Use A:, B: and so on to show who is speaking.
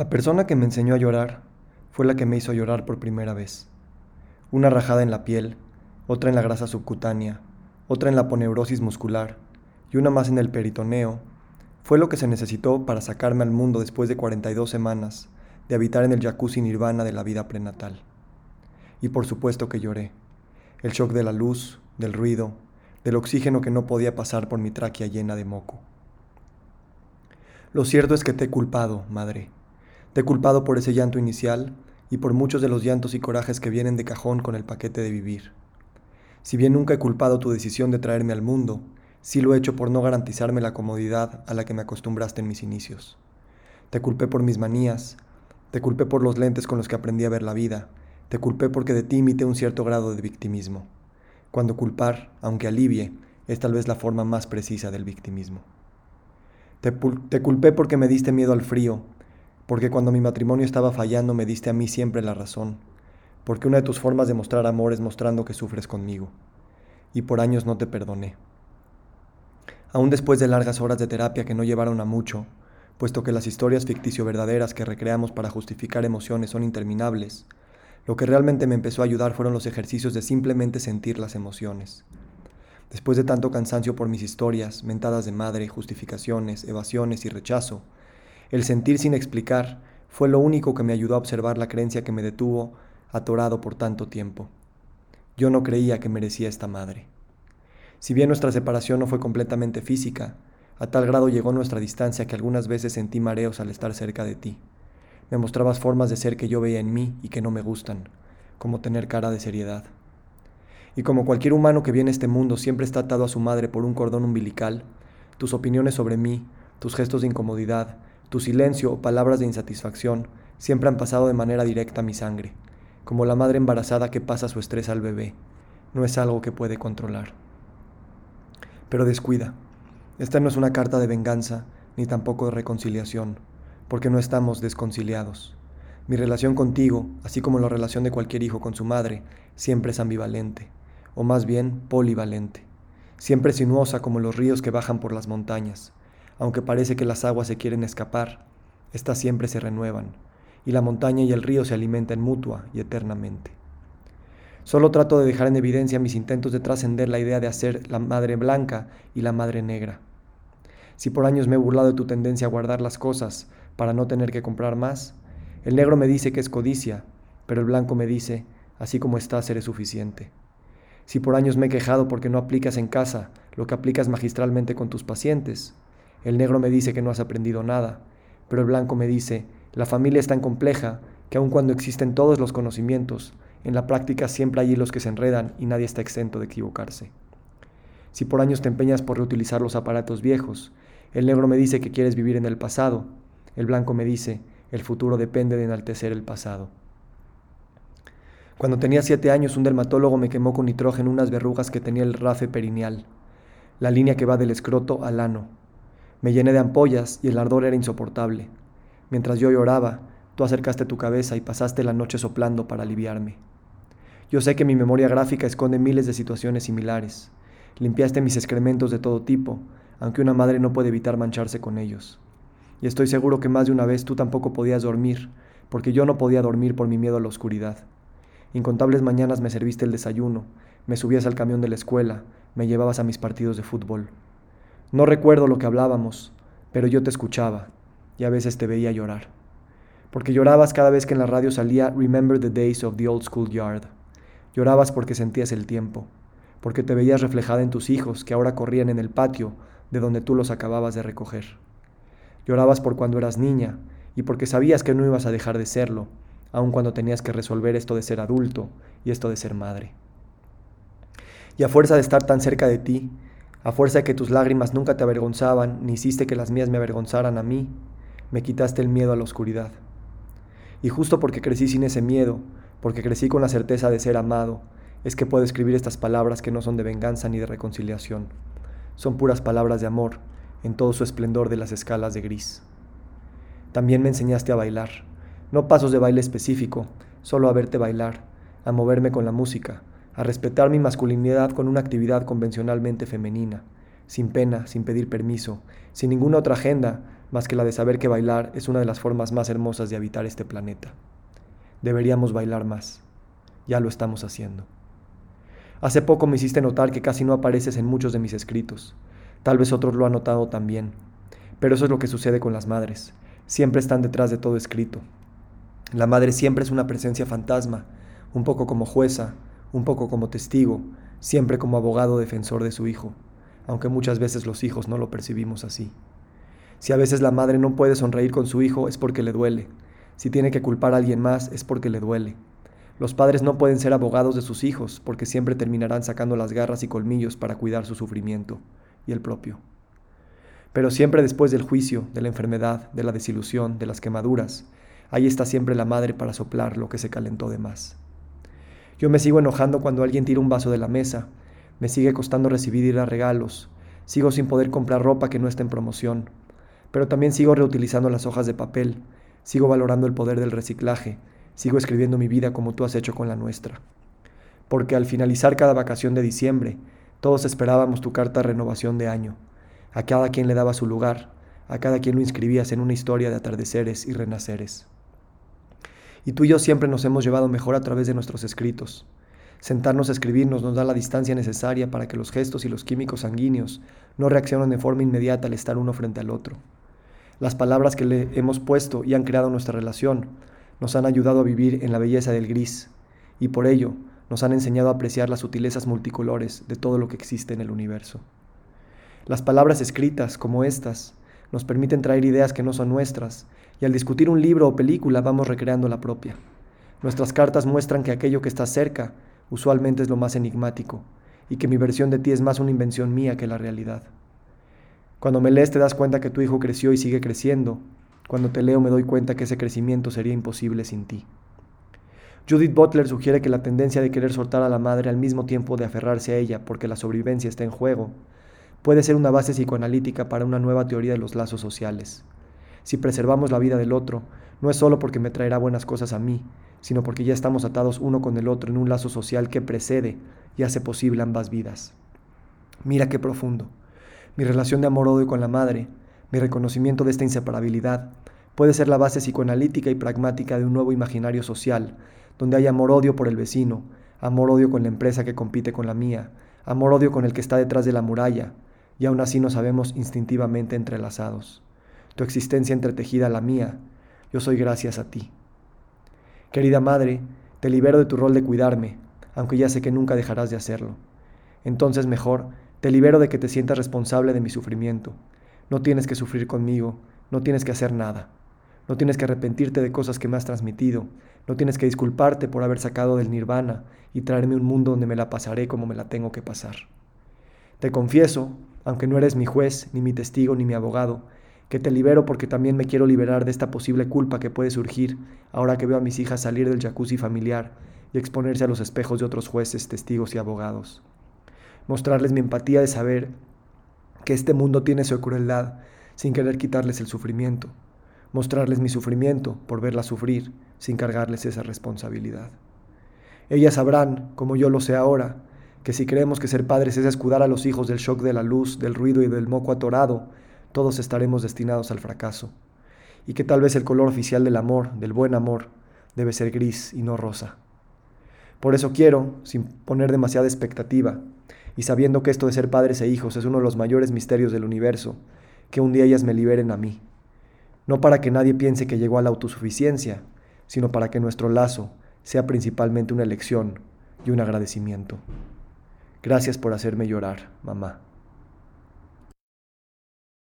A: La persona que me enseñó a llorar fue la que me hizo llorar por primera vez. Una rajada en la piel, otra en la grasa subcutánea, otra en la poneurosis muscular y una más en el peritoneo, fue lo que se necesitó para sacarme al mundo después de 42 semanas de habitar en el jacuzzi nirvana de la vida prenatal. Y por supuesto que lloré. El shock de la luz, del ruido, del oxígeno que no podía pasar por mi tráquea llena de moco. Lo cierto es que te he culpado, madre te he culpado por ese llanto inicial y por muchos de los llantos y corajes que vienen de cajón con el paquete de vivir. Si bien nunca he culpado tu decisión de traerme al mundo, sí lo he hecho por no garantizarme la comodidad a la que me acostumbraste en mis inicios. Te culpé por mis manías, te culpé por los lentes con los que aprendí a ver la vida, te culpé porque de ti imité un cierto grado de victimismo, cuando culpar, aunque alivie, es tal vez la forma más precisa del victimismo. Te, te culpé porque me diste miedo al frío, porque cuando mi matrimonio estaba fallando me diste a mí siempre la razón, porque una de tus formas de mostrar amor es mostrando que sufres conmigo, y por años no te perdoné. Aún después de largas horas de terapia que no llevaron a mucho, puesto que las historias ficticio verdaderas que recreamos para justificar emociones son interminables, lo que realmente me empezó a ayudar fueron los ejercicios de simplemente sentir las emociones. Después de tanto cansancio por mis historias, mentadas de madre, justificaciones, evasiones y rechazo, el sentir sin explicar fue lo único que me ayudó a observar la creencia que me detuvo atorado por tanto tiempo. Yo no creía que merecía esta madre. Si bien nuestra separación no fue completamente física, a tal grado llegó nuestra distancia que algunas veces sentí mareos al estar cerca de ti. Me mostrabas formas de ser que yo veía en mí y que no me gustan, como tener cara de seriedad. Y como cualquier humano que viene a este mundo siempre está atado a su madre por un cordón umbilical, tus opiniones sobre mí, tus gestos de incomodidad, tu silencio o palabras de insatisfacción siempre han pasado de manera directa a mi sangre, como la madre embarazada que pasa su estrés al bebé. No es algo que puede controlar. Pero descuida, esta no es una carta de venganza ni tampoco de reconciliación, porque no estamos desconciliados. Mi relación contigo, así como la relación de cualquier hijo con su madre, siempre es ambivalente, o más bien polivalente, siempre sinuosa como los ríos que bajan por las montañas, aunque parece que las aguas se quieren escapar, éstas siempre se renuevan, y la montaña y el río se alimentan mutua y eternamente. Solo trato de dejar en evidencia mis intentos de trascender la idea de hacer la madre blanca y la madre negra. Si por años me he burlado de tu tendencia a guardar las cosas para no tener que comprar más, el negro me dice que es codicia, pero el blanco me dice, así como estás, eres suficiente. Si por años me he quejado porque no aplicas en casa lo que aplicas magistralmente con tus pacientes, el negro me dice que no has aprendido nada, pero el blanco me dice, la familia es tan compleja que aun cuando existen todos los conocimientos, en la práctica siempre hay hilos que se enredan y nadie está exento de equivocarse. Si por años te empeñas por reutilizar los aparatos viejos, el negro me dice que quieres vivir en el pasado, el blanco me dice, el futuro depende de enaltecer el pasado. Cuando tenía siete años, un dermatólogo me quemó con nitrógeno unas verrugas que tenía el rafe perineal, la línea que va del escroto al ano. Me llené de ampollas y el ardor era insoportable. Mientras yo lloraba, tú acercaste tu cabeza y pasaste la noche soplando para aliviarme. Yo sé que mi memoria gráfica esconde miles de situaciones similares. Limpiaste mis excrementos de todo tipo, aunque una madre no puede evitar mancharse con ellos. Y estoy seguro que más de una vez tú tampoco podías dormir, porque yo no podía dormir por mi miedo a la oscuridad. Incontables mañanas me serviste el desayuno, me subías al camión de la escuela, me llevabas a mis partidos de fútbol. No recuerdo lo que hablábamos, pero yo te escuchaba y a veces te veía llorar. Porque llorabas cada vez que en la radio salía Remember the Days of the Old School Yard. Llorabas porque sentías el tiempo, porque te veías reflejada en tus hijos que ahora corrían en el patio de donde tú los acababas de recoger. Llorabas por cuando eras niña y porque sabías que no ibas a dejar de serlo, aun cuando tenías que resolver esto de ser adulto y esto de ser madre. Y a fuerza de estar tan cerca de ti, a fuerza de que tus lágrimas nunca te avergonzaban, ni hiciste que las mías me avergonzaran a mí, me quitaste el miedo a la oscuridad. Y justo porque crecí sin ese miedo, porque crecí con la certeza de ser amado, es que puedo escribir estas palabras que no son de venganza ni de reconciliación. Son puras palabras de amor, en todo su esplendor de las escalas de gris. También me enseñaste a bailar, no pasos de baile específico, solo a verte bailar, a moverme con la música, a respetar mi masculinidad con una actividad convencionalmente femenina, sin pena, sin pedir permiso, sin ninguna otra agenda, más que la de saber que bailar es una de las formas más hermosas de habitar este planeta. Deberíamos bailar más. Ya lo estamos haciendo. Hace poco me hiciste notar que casi no apareces en muchos de mis escritos. Tal vez otros lo han notado también. Pero eso es lo que sucede con las madres. Siempre están detrás de todo escrito. La madre siempre es una presencia fantasma, un poco como jueza, un poco como testigo, siempre como abogado defensor de su hijo, aunque muchas veces los hijos no lo percibimos así. Si a veces la madre no puede sonreír con su hijo es porque le duele. Si tiene que culpar a alguien más es porque le duele. Los padres no pueden ser abogados de sus hijos porque siempre terminarán sacando las garras y colmillos para cuidar su sufrimiento y el propio. Pero siempre después del juicio, de la enfermedad, de la desilusión, de las quemaduras, ahí está siempre la madre para soplar lo que se calentó de más. Yo me sigo enojando cuando alguien tira un vaso de la mesa, me sigue costando recibir ir a regalos, sigo sin poder comprar ropa que no esté en promoción, pero también sigo reutilizando las hojas de papel, sigo valorando el poder del reciclaje, sigo escribiendo mi vida como tú has hecho con la nuestra. Porque al finalizar cada vacación de diciembre, todos esperábamos tu carta renovación de año. A cada quien le daba su lugar, a cada quien lo inscribías en una historia de atardeceres y renaceres y tú y yo siempre nos hemos llevado mejor a través de nuestros escritos. Sentarnos a escribirnos nos da la distancia necesaria para que los gestos y los químicos sanguíneos no reaccionen de forma inmediata al estar uno frente al otro. Las palabras que le hemos puesto y han creado nuestra relación nos han ayudado a vivir en la belleza del gris y por ello nos han enseñado a apreciar las sutilezas multicolores de todo lo que existe en el universo. Las palabras escritas, como estas, nos permiten traer ideas que no son nuestras, y al discutir un libro o película vamos recreando la propia. Nuestras cartas muestran que aquello que está cerca usualmente es lo más enigmático, y que mi versión de ti es más una invención mía que la realidad. Cuando me lees te das cuenta que tu hijo creció y sigue creciendo. Cuando te leo me doy cuenta que ese crecimiento sería imposible sin ti. Judith Butler sugiere que la tendencia de querer soltar a la madre al mismo tiempo de aferrarse a ella porque la sobrevivencia está en juego puede ser una base psicoanalítica para una nueva teoría de los lazos sociales. Si preservamos la vida del otro, no es solo porque me traerá buenas cosas a mí, sino porque ya estamos atados uno con el otro en un lazo social que precede y hace posible ambas vidas. Mira qué profundo. Mi relación de amor-odio con la madre, mi reconocimiento de esta inseparabilidad, puede ser la base psicoanalítica y pragmática de un nuevo imaginario social, donde hay amor-odio por el vecino, amor-odio con la empresa que compite con la mía, amor-odio con el que está detrás de la muralla, y aún así nos sabemos instintivamente entrelazados. Tu existencia entretejida a la mía, yo soy gracias a ti. Querida madre, te libero de tu rol de cuidarme, aunque ya sé que nunca dejarás de hacerlo. Entonces mejor, te libero de que te sientas responsable de mi sufrimiento. No tienes que sufrir conmigo, no tienes que hacer nada. No tienes que arrepentirte de cosas que me has transmitido, no tienes que disculparte por haber sacado del nirvana y traerme un mundo donde me la pasaré como me la tengo que pasar. Te confieso aunque no eres mi juez, ni mi testigo, ni mi abogado, que te libero porque también me quiero liberar de esta posible culpa que puede surgir ahora que veo a mis hijas salir del jacuzzi familiar y exponerse a los espejos de otros jueces, testigos y abogados. Mostrarles mi empatía de saber que este mundo tiene su crueldad sin querer quitarles el sufrimiento. Mostrarles mi sufrimiento por verlas sufrir sin cargarles esa responsabilidad. Ellas sabrán, como yo lo sé ahora, que si creemos que ser padres es escudar a los hijos del shock de la luz, del ruido y del moco atorado, todos estaremos destinados al fracaso, y que tal vez el color oficial del amor, del buen amor, debe ser gris y no rosa. Por eso quiero, sin poner demasiada expectativa, y sabiendo que esto de ser padres e hijos es uno de los mayores misterios del universo, que un día ellas me liberen a mí. No para que nadie piense que llegó a la autosuficiencia, sino para que nuestro lazo sea principalmente una elección y un agradecimiento. Gracias por hacerme llorar, mamá.